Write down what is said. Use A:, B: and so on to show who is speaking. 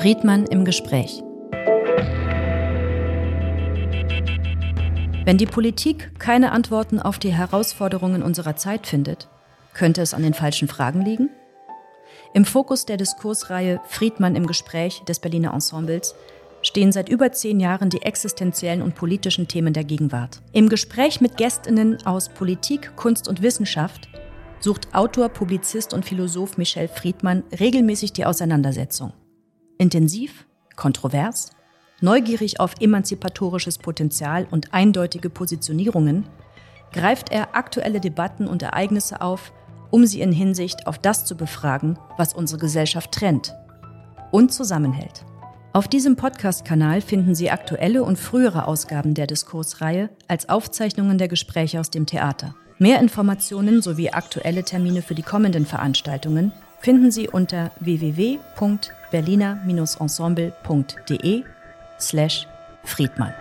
A: Friedmann im Gespräch. Wenn die Politik keine Antworten auf die Herausforderungen unserer Zeit findet, könnte es an den falschen Fragen liegen? Im Fokus der Diskursreihe Friedmann im Gespräch des Berliner Ensembles stehen seit über zehn Jahren die existenziellen und politischen Themen der Gegenwart. Im Gespräch mit Gästinnen aus Politik, Kunst und Wissenschaft sucht Autor, Publizist und Philosoph Michel Friedmann regelmäßig die Auseinandersetzung. Intensiv, kontrovers, neugierig auf emanzipatorisches Potenzial und eindeutige Positionierungen, greift er aktuelle Debatten und Ereignisse auf, um sie in Hinsicht auf das zu befragen, was unsere Gesellschaft trennt und zusammenhält. Auf diesem Podcast-Kanal finden Sie aktuelle und frühere Ausgaben der Diskursreihe als Aufzeichnungen der Gespräche aus dem Theater. Mehr Informationen sowie aktuelle Termine für die kommenden Veranstaltungen finden Sie unter www.berliner-ensemble.de slash Friedmann.